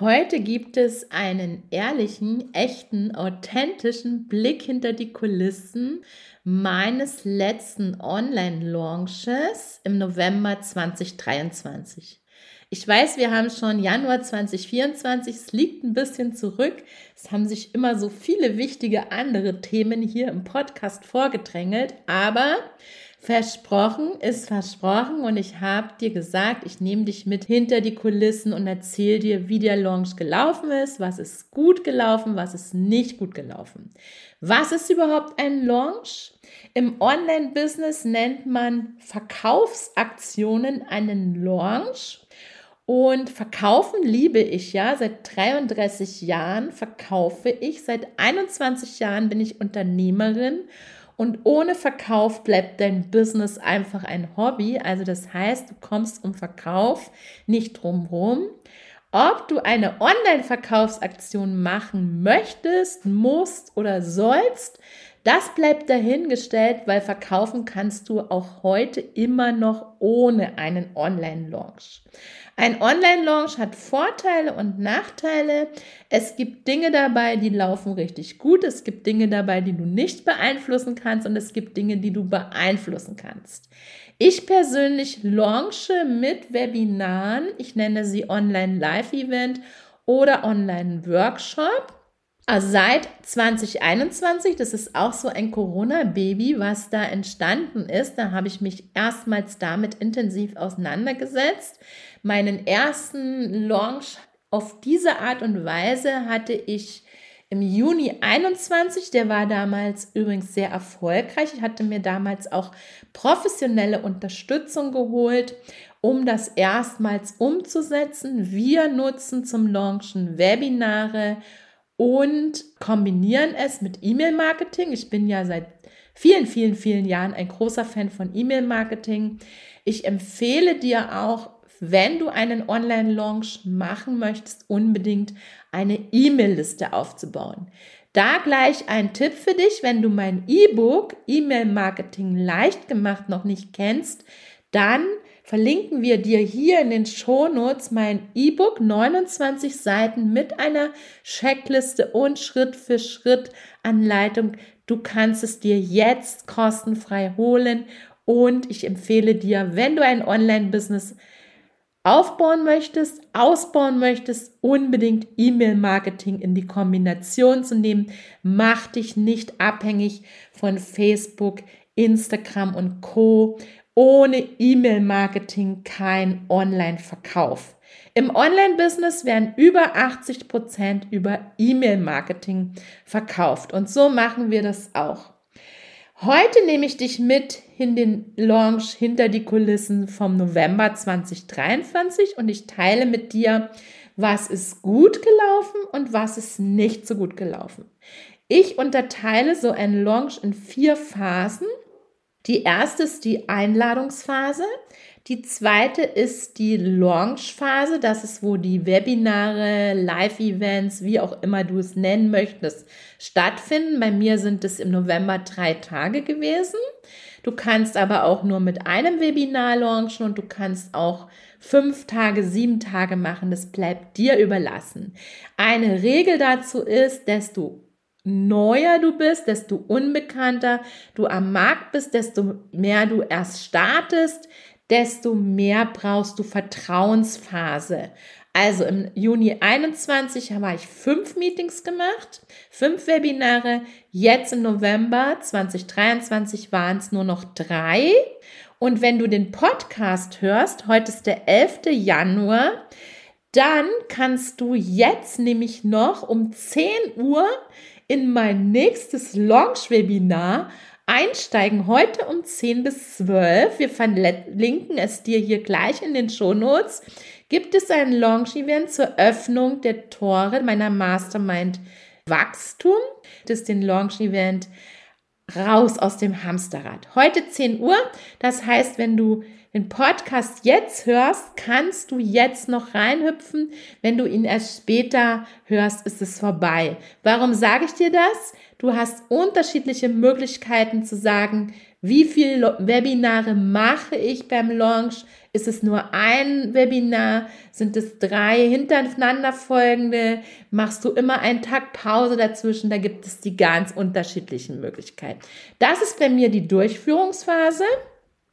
Heute gibt es einen ehrlichen, echten, authentischen Blick hinter die Kulissen meines letzten Online-Launches im November 2023. Ich weiß, wir haben schon Januar 2024, es liegt ein bisschen zurück. Es haben sich immer so viele wichtige andere Themen hier im Podcast vorgedrängelt, aber Versprochen ist versprochen und ich habe dir gesagt, ich nehme dich mit hinter die Kulissen und erzähle dir, wie der Launch gelaufen ist, was ist gut gelaufen, was ist nicht gut gelaufen. Was ist überhaupt ein Launch? Im Online-Business nennt man Verkaufsaktionen einen Launch. Und verkaufen liebe ich ja. Seit 33 Jahren verkaufe ich. Seit 21 Jahren bin ich Unternehmerin und ohne Verkauf bleibt dein Business einfach ein Hobby. Also das heißt, du kommst um Verkauf nicht drumherum. Ob du eine Online-Verkaufsaktion machen möchtest, musst oder sollst, das bleibt dahingestellt, weil verkaufen kannst du auch heute immer noch ohne einen Online-Launch. Ein Online-Launch hat Vorteile und Nachteile. Es gibt Dinge dabei, die laufen richtig gut. Es gibt Dinge dabei, die du nicht beeinflussen kannst. Und es gibt Dinge, die du beeinflussen kannst. Ich persönlich launche mit Webinaren. Ich nenne sie Online-Live-Event oder Online-Workshop. Also seit 2021, das ist auch so ein Corona-Baby, was da entstanden ist. Da habe ich mich erstmals damit intensiv auseinandergesetzt. Meinen ersten Launch auf diese Art und Weise hatte ich im Juni 21. Der war damals übrigens sehr erfolgreich. Ich hatte mir damals auch professionelle Unterstützung geholt, um das erstmals umzusetzen. Wir nutzen zum Launchen Webinare und kombinieren es mit E-Mail-Marketing. Ich bin ja seit vielen, vielen, vielen Jahren ein großer Fan von E-Mail-Marketing. Ich empfehle dir auch, wenn du einen Online-Launch machen möchtest, unbedingt eine E-Mail-Liste aufzubauen. Da gleich ein Tipp für dich, wenn du mein E-Book E-Mail-Marketing leicht gemacht noch nicht kennst, dann verlinken wir dir hier in den Shownotes mein E-Book 29 Seiten mit einer Checkliste und Schritt für Schritt Anleitung. Du kannst es dir jetzt kostenfrei holen und ich empfehle dir, wenn du ein Online-Business aufbauen möchtest, ausbauen möchtest, unbedingt E-Mail-Marketing in die Kombination zu nehmen. Mach dich nicht abhängig von Facebook, Instagram und Co. Ohne E-Mail-Marketing kein Online-Verkauf. Im Online-Business werden über 80 Prozent über E-Mail-Marketing verkauft. Und so machen wir das auch. Heute nehme ich dich mit in den Launch hinter die Kulissen vom November 2023 und ich teile mit dir, was ist gut gelaufen und was ist nicht so gut gelaufen. Ich unterteile so einen Launch in vier Phasen die erste ist die Einladungsphase. Die zweite ist die Launchphase. Das ist, wo die Webinare, Live-Events, wie auch immer du es nennen möchtest, stattfinden. Bei mir sind es im November drei Tage gewesen. Du kannst aber auch nur mit einem Webinar launchen und du kannst auch fünf Tage, sieben Tage machen. Das bleibt dir überlassen. Eine Regel dazu ist, desto neuer du bist, desto unbekannter du am Markt bist, desto mehr du erst startest, desto mehr brauchst du Vertrauensphase. Also im Juni 21 habe ich fünf Meetings gemacht, fünf Webinare. Jetzt im November 2023 waren es nur noch drei. Und wenn du den Podcast hörst, heute ist der 11. Januar, dann kannst du jetzt nämlich noch um 10 Uhr in mein nächstes Launch-Webinar einsteigen, heute um 10 bis 12, wir verlinken es dir hier gleich in den Shownotes, gibt es ein Launch-Event zur Öffnung der Tore meiner Mastermind Wachstum. Das ist den Launch-Event raus aus dem Hamsterrad. Heute 10 Uhr. Das heißt, wenn du den Podcast jetzt hörst, kannst du jetzt noch reinhüpfen. Wenn du ihn erst später hörst, ist es vorbei. Warum sage ich dir das? Du hast unterschiedliche Möglichkeiten zu sagen, wie viele Webinare mache ich beim Launch? Ist es nur ein Webinar? Sind es drei hintereinander folgende? Machst du immer einen Tag Pause dazwischen? Da gibt es die ganz unterschiedlichen Möglichkeiten. Das ist bei mir die Durchführungsphase.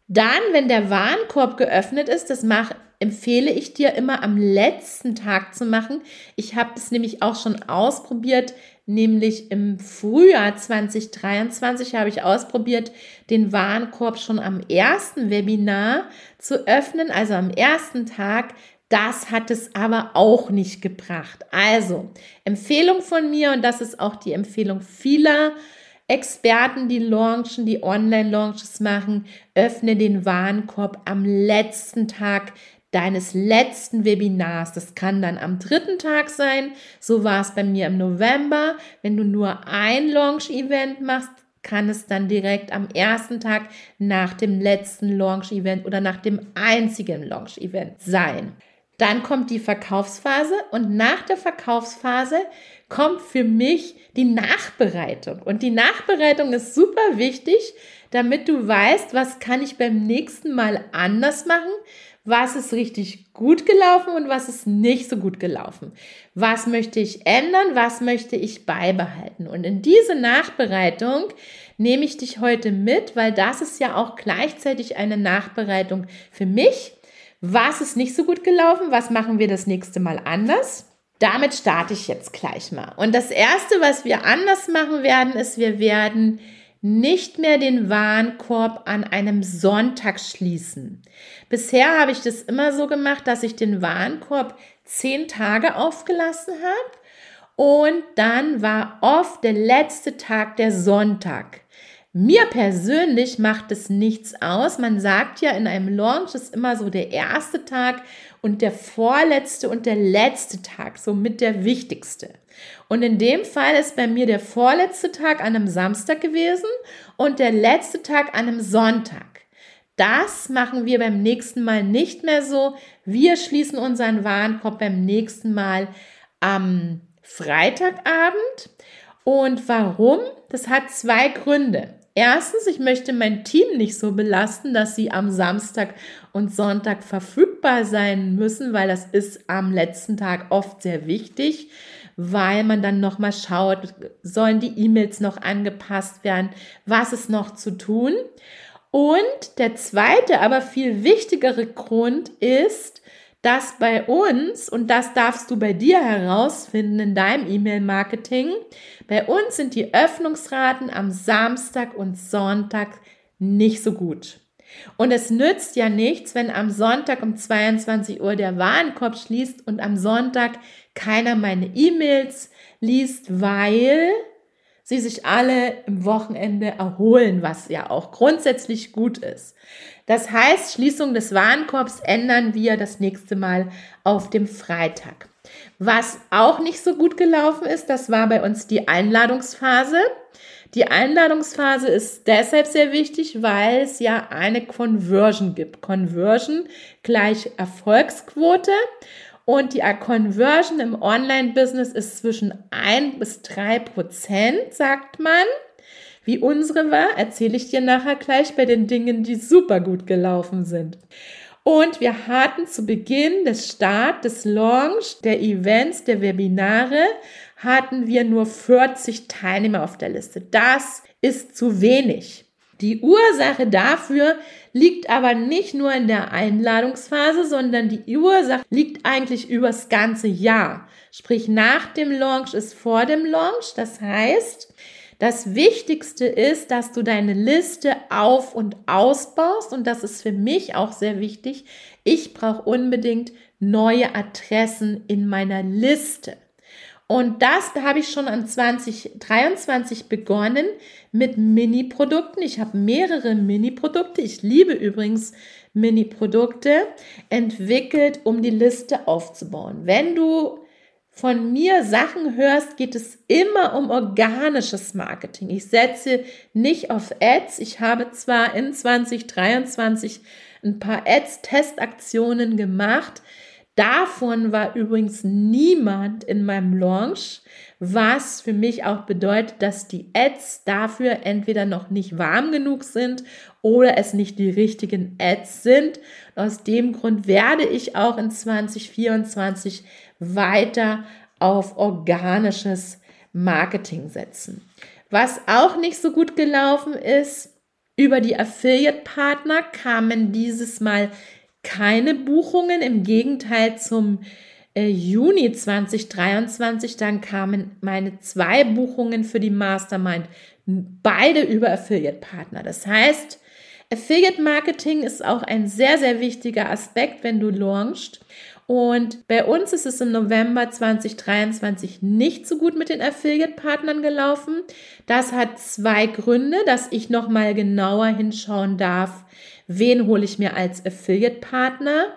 Dann, wenn der Warenkorb geöffnet ist, das mache, empfehle ich dir immer am letzten Tag zu machen. Ich habe es nämlich auch schon ausprobiert, nämlich im Frühjahr 2023 habe ich ausprobiert, den Warenkorb schon am ersten Webinar zu öffnen, also am ersten Tag. Das hat es aber auch nicht gebracht. Also, Empfehlung von mir und das ist auch die Empfehlung vieler Experten, die launchen, die Online-Launches machen, öffne den Warenkorb am letzten Tag deines letzten Webinars. Das kann dann am dritten Tag sein. So war es bei mir im November. Wenn du nur ein Launch-Event machst, kann es dann direkt am ersten Tag nach dem letzten Launch-Event oder nach dem einzigen Launch-Event sein. Dann kommt die Verkaufsphase und nach der Verkaufsphase kommt für mich die Nachbereitung. Und die Nachbereitung ist super wichtig, damit du weißt, was kann ich beim nächsten Mal anders machen, was ist richtig gut gelaufen und was ist nicht so gut gelaufen. Was möchte ich ändern, was möchte ich beibehalten. Und in diese Nachbereitung nehme ich dich heute mit, weil das ist ja auch gleichzeitig eine Nachbereitung für mich. Was ist nicht so gut gelaufen? Was machen wir das nächste Mal anders? Damit starte ich jetzt gleich mal. Und das Erste, was wir anders machen werden, ist, wir werden nicht mehr den Warenkorb an einem Sonntag schließen. Bisher habe ich das immer so gemacht, dass ich den Warenkorb zehn Tage aufgelassen habe und dann war oft der letzte Tag der Sonntag. Mir persönlich macht es nichts aus. Man sagt ja, in einem Launch ist immer so der erste Tag und der vorletzte und der letzte Tag somit der wichtigste. Und in dem Fall ist bei mir der vorletzte Tag an einem Samstag gewesen und der letzte Tag an einem Sonntag. Das machen wir beim nächsten Mal nicht mehr so. Wir schließen unseren Warenkorb beim nächsten Mal am Freitagabend. Und warum? Das hat zwei Gründe. Erstens, ich möchte mein Team nicht so belasten, dass sie am Samstag und Sonntag verfügbar sein müssen, weil das ist am letzten Tag oft sehr wichtig, weil man dann nochmal schaut, sollen die E-Mails noch angepasst werden, was ist noch zu tun. Und der zweite, aber viel wichtigere Grund ist, dass bei uns, und das darfst du bei dir herausfinden in deinem E-Mail-Marketing, bei uns sind die Öffnungsraten am Samstag und Sonntag nicht so gut. Und es nützt ja nichts, wenn am Sonntag um 22 Uhr der Warenkorb schließt und am Sonntag keiner meine E-Mails liest, weil sie sich alle im Wochenende erholen, was ja auch grundsätzlich gut ist. Das heißt, Schließung des Warenkorbs ändern wir das nächste Mal auf dem Freitag. Was auch nicht so gut gelaufen ist, das war bei uns die Einladungsphase. Die Einladungsphase ist deshalb sehr wichtig, weil es ja eine Conversion gibt. Conversion gleich Erfolgsquote. Und die Conversion im Online-Business ist zwischen ein bis drei Prozent, sagt man. Wie unsere war, erzähle ich dir nachher gleich bei den Dingen, die super gut gelaufen sind. Und wir hatten zu Beginn des Start des Launch, der Events, der Webinare, hatten wir nur 40 Teilnehmer auf der Liste. Das ist zu wenig. Die Ursache dafür liegt aber nicht nur in der Einladungsphase, sondern die Ursache liegt eigentlich übers ganze Jahr. Sprich, nach dem Launch ist vor dem Launch. Das heißt, das Wichtigste ist, dass du deine Liste auf und ausbaust und das ist für mich auch sehr wichtig. Ich brauche unbedingt neue Adressen in meiner Liste. Und das habe ich schon an 2023 begonnen mit Mini-Produkten. Ich habe mehrere Mini-Produkte. Ich liebe übrigens Mini-Produkte entwickelt, um die Liste aufzubauen. Wenn du von mir Sachen hörst, geht es immer um organisches Marketing. Ich setze nicht auf Ads. Ich habe zwar in 2023 ein paar Ads-Testaktionen gemacht, Davon war übrigens niemand in meinem Launch, was für mich auch bedeutet, dass die Ads dafür entweder noch nicht warm genug sind oder es nicht die richtigen Ads sind. Aus dem Grund werde ich auch in 2024 weiter auf organisches Marketing setzen. Was auch nicht so gut gelaufen ist, über die Affiliate-Partner kamen dieses Mal keine Buchungen. Im Gegenteil zum äh, Juni 2023, dann kamen meine zwei Buchungen für die Mastermind, beide über Affiliate-Partner. Das heißt, Affiliate Marketing ist auch ein sehr, sehr wichtiger Aspekt, wenn du launchst. Und bei uns ist es im November 2023 nicht so gut mit den Affiliate-Partnern gelaufen. Das hat zwei Gründe, dass ich nochmal genauer hinschauen darf, wen hole ich mir als Affiliate-Partner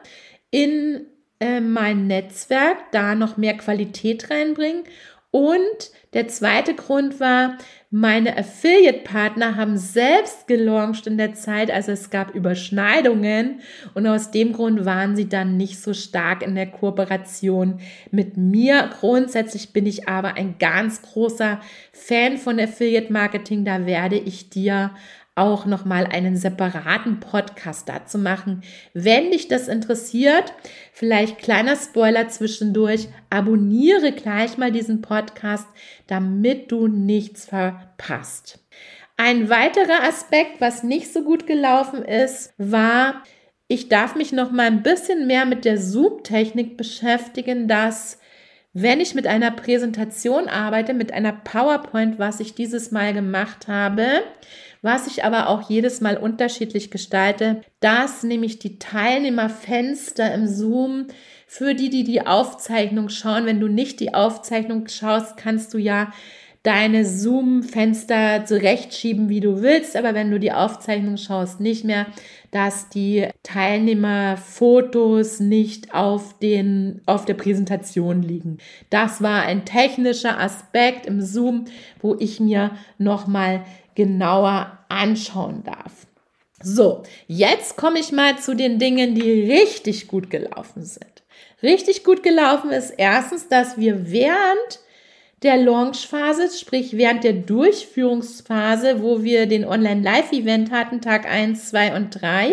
in äh, mein Netzwerk, da noch mehr Qualität reinbringen. Und der zweite Grund war, meine Affiliate-Partner haben selbst gelauncht in der Zeit, also es gab Überschneidungen und aus dem Grund waren sie dann nicht so stark in der Kooperation mit mir. Grundsätzlich bin ich aber ein ganz großer Fan von Affiliate-Marketing, da werde ich dir auch nochmal einen separaten Podcast dazu machen. Wenn dich das interessiert, vielleicht kleiner Spoiler zwischendurch, abonniere gleich mal diesen Podcast, damit du nichts verpasst. Ein weiterer Aspekt, was nicht so gut gelaufen ist, war, ich darf mich noch mal ein bisschen mehr mit der Zoom-Technik beschäftigen, dass wenn ich mit einer Präsentation arbeite, mit einer PowerPoint, was ich dieses Mal gemacht habe, was ich aber auch jedes Mal unterschiedlich gestalte, dass nämlich die Teilnehmerfenster im Zoom für die, die die Aufzeichnung schauen, wenn du nicht die Aufzeichnung schaust, kannst du ja deine Zoom-Fenster zurechtschieben, wie du willst, aber wenn du die Aufzeichnung schaust, nicht mehr, dass die Teilnehmerfotos nicht auf, den, auf der Präsentation liegen. Das war ein technischer Aspekt im Zoom, wo ich mir nochmal genauer anschauen darf. So, jetzt komme ich mal zu den Dingen, die richtig gut gelaufen sind. Richtig gut gelaufen ist erstens, dass wir während der Launchphase, sprich während der Durchführungsphase, wo wir den Online-Live-Event hatten, Tag 1, 2 und 3,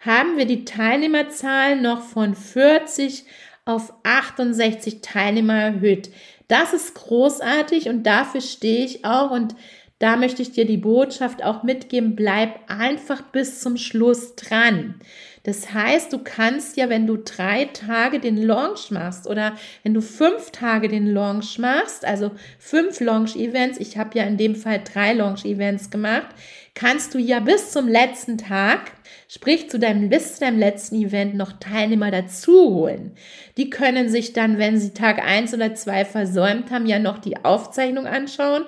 haben wir die Teilnehmerzahlen noch von 40 auf 68 Teilnehmer erhöht. Das ist großartig und dafür stehe ich auch und da möchte ich dir die Botschaft auch mitgeben, bleib einfach bis zum Schluss dran. Das heißt, du kannst ja, wenn du drei Tage den Launch machst oder wenn du fünf Tage den Launch machst, also fünf Launch-Events, ich habe ja in dem Fall drei Launch-Events gemacht, kannst du ja bis zum letzten Tag, sprich zu deinem, bis zu deinem letzten Event noch Teilnehmer dazu holen. Die können sich dann, wenn sie Tag eins oder zwei versäumt haben, ja noch die Aufzeichnung anschauen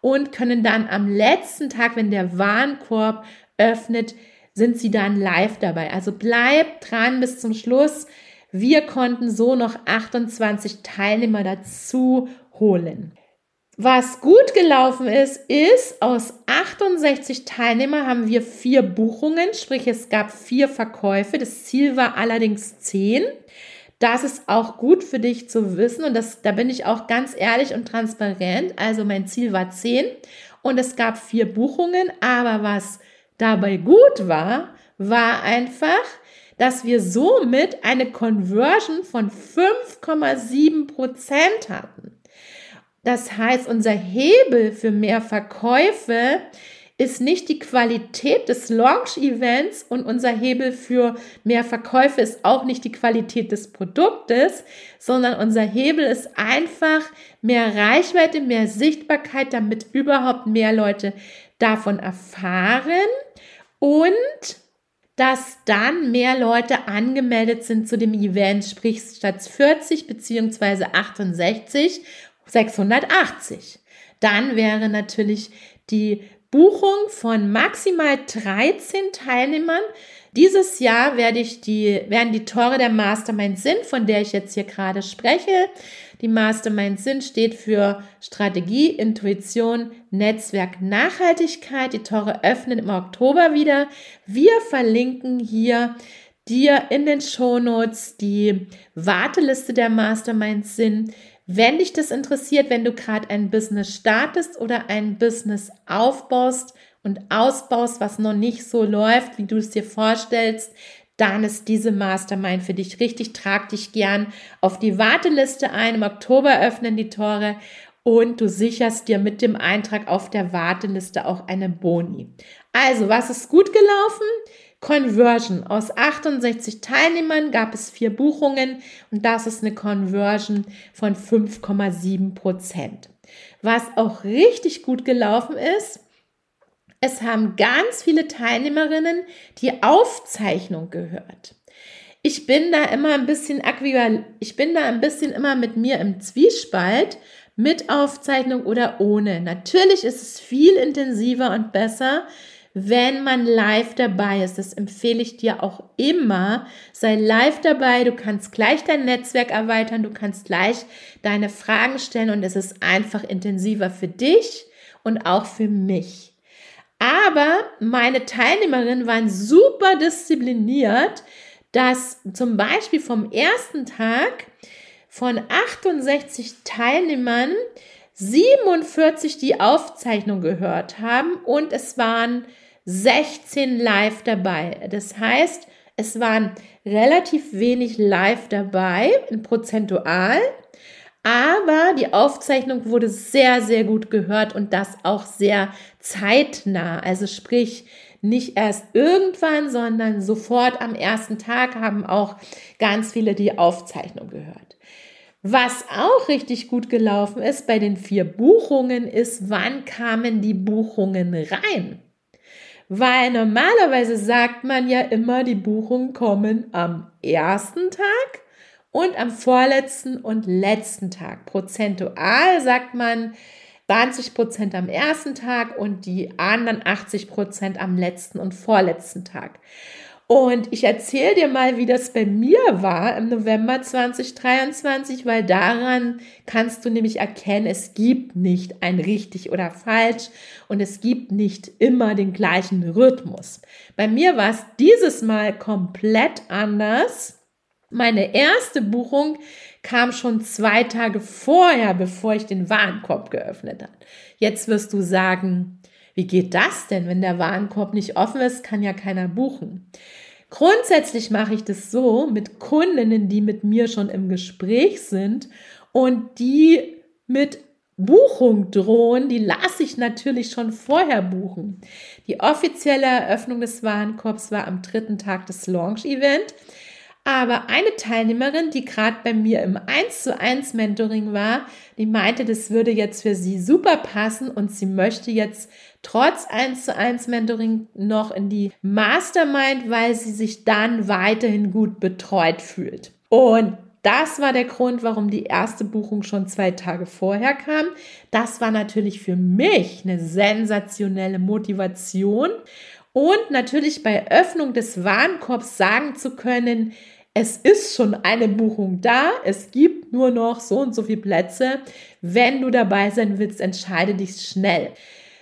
und können dann am letzten Tag, wenn der Warenkorb öffnet, sind sie dann live dabei. Also bleib dran bis zum Schluss. Wir konnten so noch 28 Teilnehmer dazu holen. Was gut gelaufen ist, ist, aus 68 Teilnehmern haben wir vier Buchungen, sprich es gab vier Verkäufe. Das Ziel war allerdings zehn. Das ist auch gut für dich zu wissen und das, da bin ich auch ganz ehrlich und transparent. Also mein Ziel war 10 und es gab vier Buchungen, aber was dabei gut war, war einfach, dass wir somit eine Conversion von 5,7 Prozent hatten. Das heißt, unser Hebel für mehr Verkäufe ist nicht die Qualität des Launch-Events und unser Hebel für mehr Verkäufe ist auch nicht die Qualität des Produktes, sondern unser Hebel ist einfach mehr Reichweite, mehr Sichtbarkeit, damit überhaupt mehr Leute davon erfahren und dass dann mehr Leute angemeldet sind zu dem Event, sprich statt 40 beziehungsweise 68 680. Dann wäre natürlich die Buchung von maximal 13 Teilnehmern. Dieses Jahr werde ich die, werden die Tore der Mastermind Sinn, von der ich jetzt hier gerade spreche. Die Mastermind Sinn steht für Strategie, Intuition, Netzwerk, Nachhaltigkeit. Die Tore öffnen im Oktober wieder. Wir verlinken hier dir in den Shownotes die Warteliste der Mastermind Sinn. Wenn dich das interessiert, wenn du gerade ein Business startest oder ein Business aufbaust und ausbaust, was noch nicht so läuft, wie du es dir vorstellst, dann ist diese Mastermind für dich richtig. Trag dich gern auf die Warteliste ein. Im Oktober öffnen die Tore und du sicherst dir mit dem Eintrag auf der Warteliste auch eine Boni. Also, was ist gut gelaufen? Conversion. Aus 68 Teilnehmern gab es vier Buchungen und das ist eine Conversion von 5,7 Prozent. Was auch richtig gut gelaufen ist, es haben ganz viele Teilnehmerinnen die Aufzeichnung gehört. Ich bin da immer ein bisschen ich bin da ein bisschen immer mit mir im Zwiespalt, mit Aufzeichnung oder ohne. Natürlich ist es viel intensiver und besser, wenn man live dabei ist. Das empfehle ich dir auch immer. Sei live dabei. Du kannst gleich dein Netzwerk erweitern. Du kannst gleich deine Fragen stellen und es ist einfach intensiver für dich und auch für mich. Aber meine Teilnehmerinnen waren super diszipliniert, dass zum Beispiel vom ersten Tag von 68 Teilnehmern 47 die Aufzeichnung gehört haben und es waren 16 live dabei. Das heißt, es waren relativ wenig live dabei, in prozentual, aber die Aufzeichnung wurde sehr, sehr gut gehört und das auch sehr zeitnah. Also sprich, nicht erst irgendwann, sondern sofort am ersten Tag haben auch ganz viele die Aufzeichnung gehört. Was auch richtig gut gelaufen ist bei den vier Buchungen ist, wann kamen die Buchungen rein? Weil normalerweise sagt man ja immer, die Buchungen kommen am ersten Tag und am vorletzten und letzten Tag. Prozentual sagt man 20 Prozent am ersten Tag und die anderen 80 Prozent am letzten und vorletzten Tag. Und ich erzähle dir mal, wie das bei mir war im November 2023, weil daran kannst du nämlich erkennen, es gibt nicht ein richtig oder falsch und es gibt nicht immer den gleichen Rhythmus. Bei mir war es dieses Mal komplett anders. Meine erste Buchung kam schon zwei Tage vorher, bevor ich den Warenkorb geöffnet habe. Jetzt wirst du sagen, wie geht das denn? Wenn der Warenkorb nicht offen ist, kann ja keiner buchen. Grundsätzlich mache ich das so mit Kundinnen, die mit mir schon im Gespräch sind und die mit Buchung drohen, die lasse ich natürlich schon vorher buchen. Die offizielle Eröffnung des Warenkorbs war am dritten Tag des Launch-Event. Aber eine Teilnehmerin, die gerade bei mir im 1 zu 1 Mentoring war, die meinte, das würde jetzt für sie super passen und sie möchte jetzt trotz 1 zu 1 Mentoring noch in die Mastermind, weil sie sich dann weiterhin gut betreut fühlt. Und das war der Grund, warum die erste Buchung schon zwei Tage vorher kam. Das war natürlich für mich eine sensationelle Motivation. Und natürlich bei Öffnung des Warenkorbs sagen zu können, es ist schon eine Buchung da, es gibt nur noch so und so viele Plätze. Wenn du dabei sein willst, entscheide dich schnell.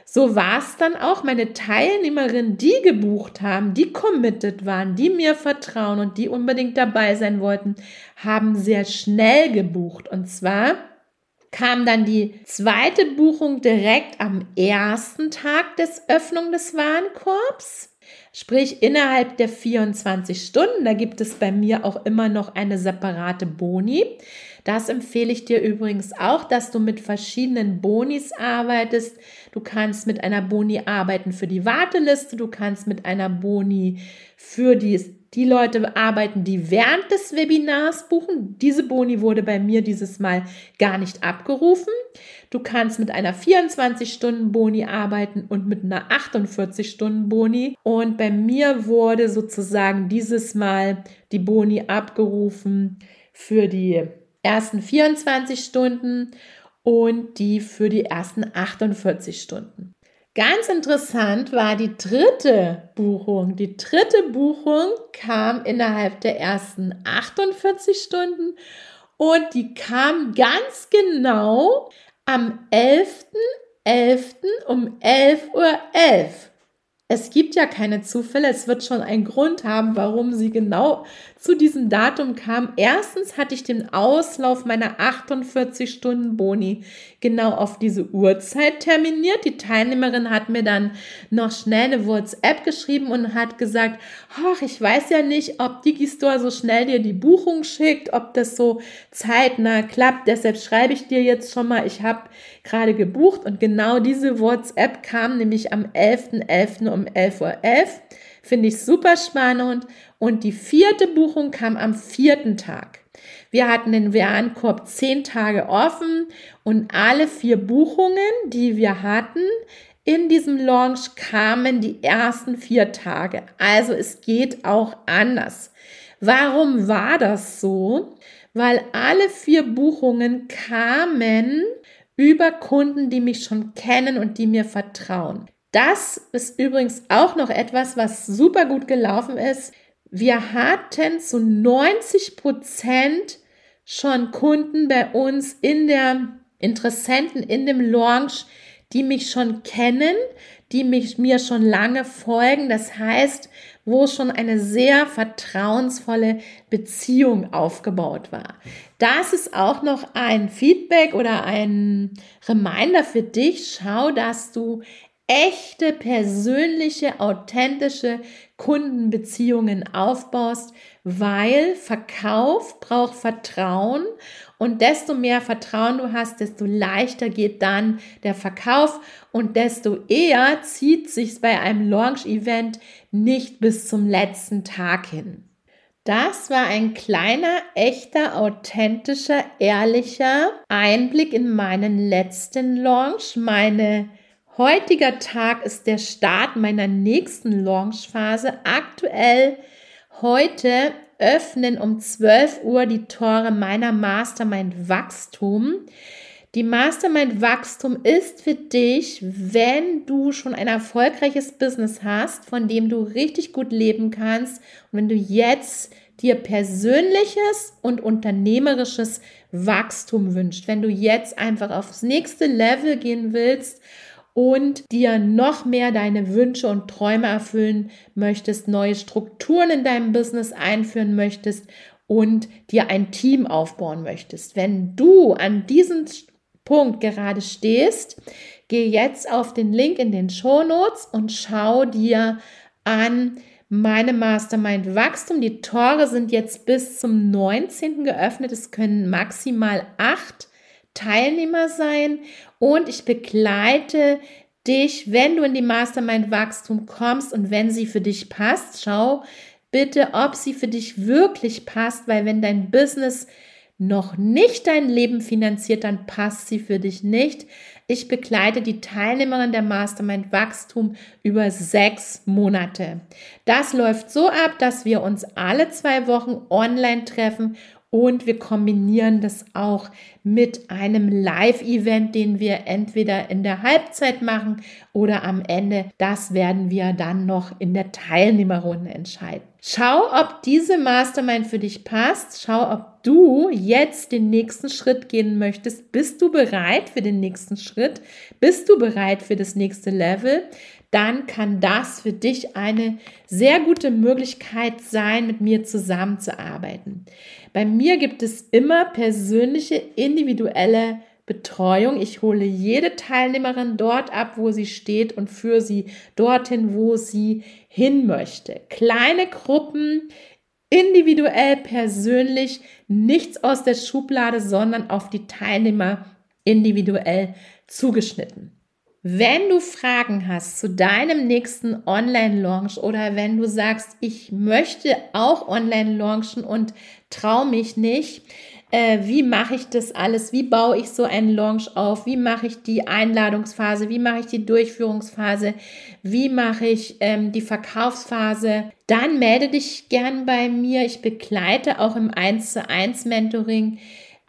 So war es dann auch. Meine Teilnehmerinnen, die gebucht haben, die committed waren, die mir vertrauen und die unbedingt dabei sein wollten, haben sehr schnell gebucht. Und zwar kam dann die zweite Buchung direkt am ersten Tag des Öffnung des Warenkorbs. Sprich, innerhalb der 24 Stunden, da gibt es bei mir auch immer noch eine separate Boni. Das empfehle ich dir übrigens auch, dass du mit verschiedenen Bonis arbeitest. Du kannst mit einer Boni arbeiten für die Warteliste, du kannst mit einer Boni für die die Leute arbeiten, die während des Webinars buchen. Diese Boni wurde bei mir dieses Mal gar nicht abgerufen. Du kannst mit einer 24-Stunden-Boni arbeiten und mit einer 48-Stunden-Boni. Und bei mir wurde sozusagen dieses Mal die Boni abgerufen für die ersten 24 Stunden und die für die ersten 48 Stunden. Ganz interessant war die dritte Buchung. Die dritte Buchung kam innerhalb der ersten 48 Stunden und die kam ganz genau am 11.11. .11. um 11.11 Uhr. .11 es gibt ja keine Zufälle. Es wird schon einen Grund haben, warum sie genau zu diesem Datum kam. Erstens hatte ich den Auslauf meiner 48 Stunden Boni genau auf diese Uhrzeit terminiert. Die Teilnehmerin hat mir dann noch schnell eine WhatsApp geschrieben und hat gesagt, ach, ich weiß ja nicht, ob Digistore so schnell dir die Buchung schickt, ob das so zeitnah klappt. Deshalb schreibe ich dir jetzt schon mal, ich habe gerade gebucht und genau diese WhatsApp kam nämlich am 11.11. .11. um 11.11 Uhr. .11. Finde ich super spannend. Und die vierte Buchung kam am vierten Tag. Wir hatten den Warenkorb zehn Tage offen und alle vier Buchungen, die wir hatten, in diesem Launch kamen die ersten vier Tage. Also es geht auch anders. Warum war das so? Weil alle vier Buchungen kamen über Kunden, die mich schon kennen und die mir vertrauen. Das ist übrigens auch noch etwas, was super gut gelaufen ist. Wir hatten zu 90 Prozent schon Kunden bei uns in der Interessenten in dem Launch, die mich schon kennen, die mich mir schon lange folgen. Das heißt, wo schon eine sehr vertrauensvolle Beziehung aufgebaut war. Das ist auch noch ein Feedback oder ein Reminder für dich. Schau, dass du echte, persönliche, authentische Kundenbeziehungen aufbaust, weil Verkauf braucht Vertrauen und desto mehr Vertrauen du hast, desto leichter geht dann der Verkauf und desto eher zieht sich bei einem Launch-Event nicht bis zum letzten Tag hin. Das war ein kleiner, echter, authentischer, ehrlicher Einblick in meinen letzten Launch, meine Heutiger Tag ist der Start meiner nächsten Launchphase. Aktuell heute öffnen um 12 Uhr die Tore meiner Mastermind Wachstum. Die Mastermind Wachstum ist für dich, wenn du schon ein erfolgreiches Business hast, von dem du richtig gut leben kannst und wenn du jetzt dir persönliches und unternehmerisches Wachstum wünscht, wenn du jetzt einfach aufs nächste Level gehen willst und dir noch mehr deine Wünsche und Träume erfüllen möchtest, neue Strukturen in deinem Business einführen möchtest und dir ein Team aufbauen möchtest. Wenn du an diesem Punkt gerade stehst, geh jetzt auf den Link in den Show Notes und schau dir an meine Mastermind Wachstum. Die Tore sind jetzt bis zum 19. geöffnet. Es können maximal acht Teilnehmer sein und ich begleite dich, wenn du in die Mastermind Wachstum kommst und wenn sie für dich passt. Schau bitte, ob sie für dich wirklich passt, weil wenn dein Business noch nicht dein Leben finanziert, dann passt sie für dich nicht. Ich begleite die Teilnehmerin der Mastermind Wachstum über sechs Monate. Das läuft so ab, dass wir uns alle zwei Wochen online treffen und wir kombinieren das auch mit einem Live-Event, den wir entweder in der Halbzeit machen oder am Ende. Das werden wir dann noch in der Teilnehmerrunde entscheiden. Schau, ob diese Mastermind für dich passt. Schau, ob du jetzt den nächsten Schritt gehen möchtest. Bist du bereit für den nächsten Schritt? Bist du bereit für das nächste Level? Dann kann das für dich eine sehr gute Möglichkeit sein, mit mir zusammenzuarbeiten. Bei mir gibt es immer persönliche, individuelle Betreuung. Ich hole jede Teilnehmerin dort ab, wo sie steht und führe sie dorthin, wo sie hin möchte. Kleine Gruppen, individuell, persönlich, nichts aus der Schublade, sondern auf die Teilnehmer individuell zugeschnitten. Wenn du Fragen hast zu deinem nächsten Online-Launch oder wenn du sagst, ich möchte auch online launchen und traue mich nicht, äh, wie mache ich das alles? Wie baue ich so einen Launch auf? Wie mache ich die Einladungsphase? Wie mache ich die Durchführungsphase? Wie mache ich ähm, die Verkaufsphase? Dann melde dich gern bei mir. Ich begleite auch im 1 zu 1 Mentoring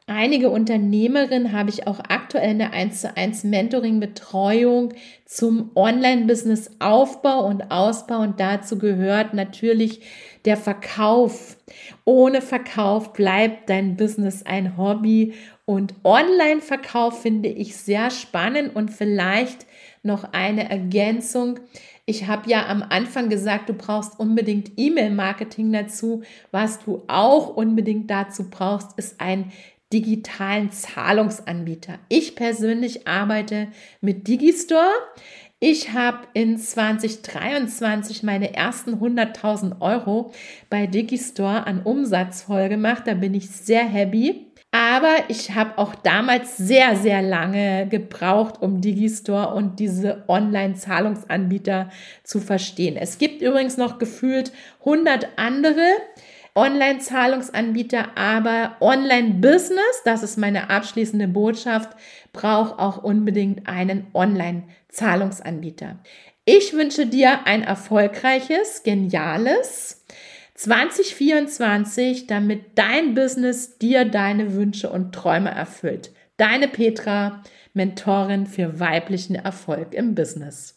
einige Unternehmerinnen habe ich auch aktuell eine 1 zu 1 Mentoring-Betreuung zum Online-Business-Aufbau und Ausbau. Und dazu gehört natürlich der Verkauf. Ohne Verkauf bleibt dein Business ein Hobby. Und Online-Verkauf finde ich sehr spannend und vielleicht noch eine Ergänzung. Ich habe ja am Anfang gesagt, du brauchst unbedingt E-Mail-Marketing dazu. Was du auch unbedingt dazu brauchst, ist ein digitalen Zahlungsanbieter. Ich persönlich arbeite mit Digistore. Ich habe in 2023 meine ersten 100.000 Euro bei Digistore an Umsatz voll gemacht. Da bin ich sehr happy. Aber ich habe auch damals sehr, sehr lange gebraucht, um Digistore und diese Online-Zahlungsanbieter zu verstehen. Es gibt übrigens noch gefühlt 100 andere, Online-Zahlungsanbieter, aber Online-Business, das ist meine abschließende Botschaft, braucht auch unbedingt einen Online-Zahlungsanbieter. Ich wünsche dir ein erfolgreiches, geniales 2024, damit dein Business dir deine Wünsche und Träume erfüllt. Deine Petra, Mentorin für weiblichen Erfolg im Business.